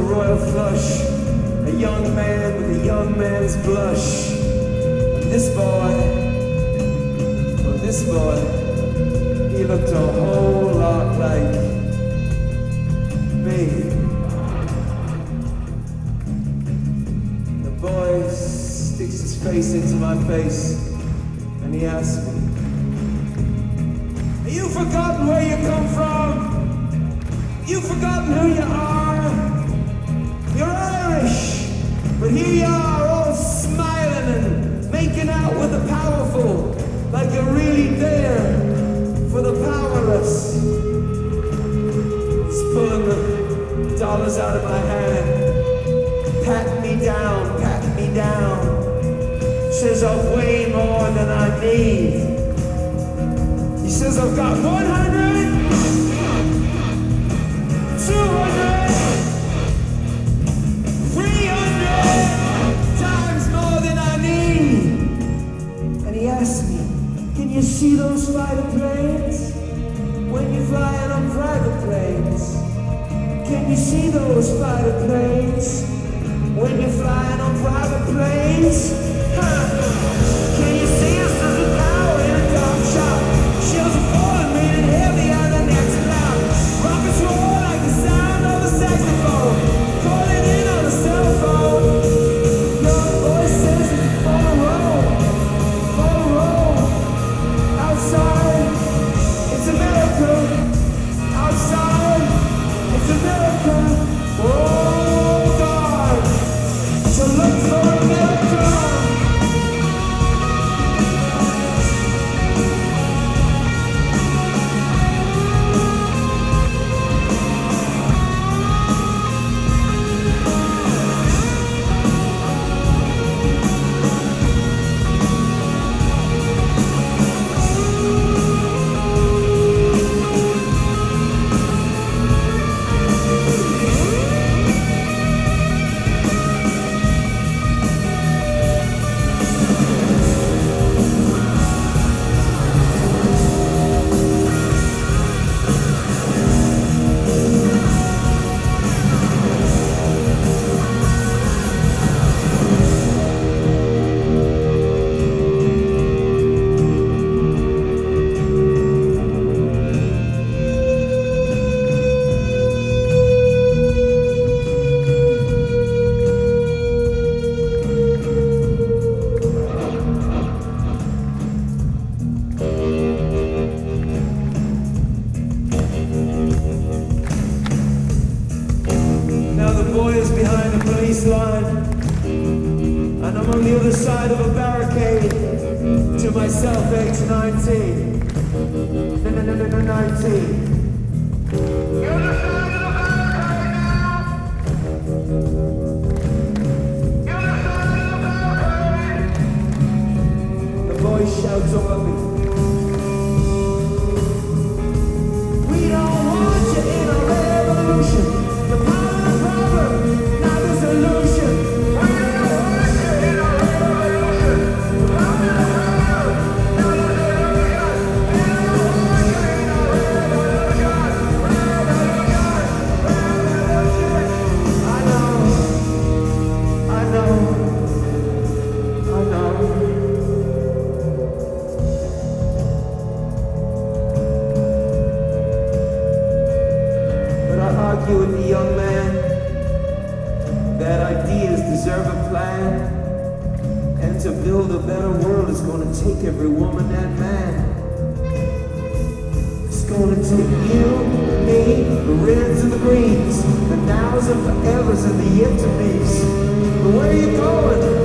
a royal flush, a young man with a young man's blush. And this boy, well, this boy, he looked a whole lot like me. The boy sticks his face into my face and he asks dollars out of my hand, patting me down, patting me down. Says I've way more than I need. He says I've got 100, you see those fighter planes? When you're flying on private planes? Huh. The boy is behind the police line, and I'm on the other side of a barricade. To myself, age 19. No, no, no, no, no, 19. That ideas deserve a plan. And to build a better world is gonna take every woman and man. It's gonna take you, me, the reds and the greens, the nows and forevers and the yet to be's. But where you going?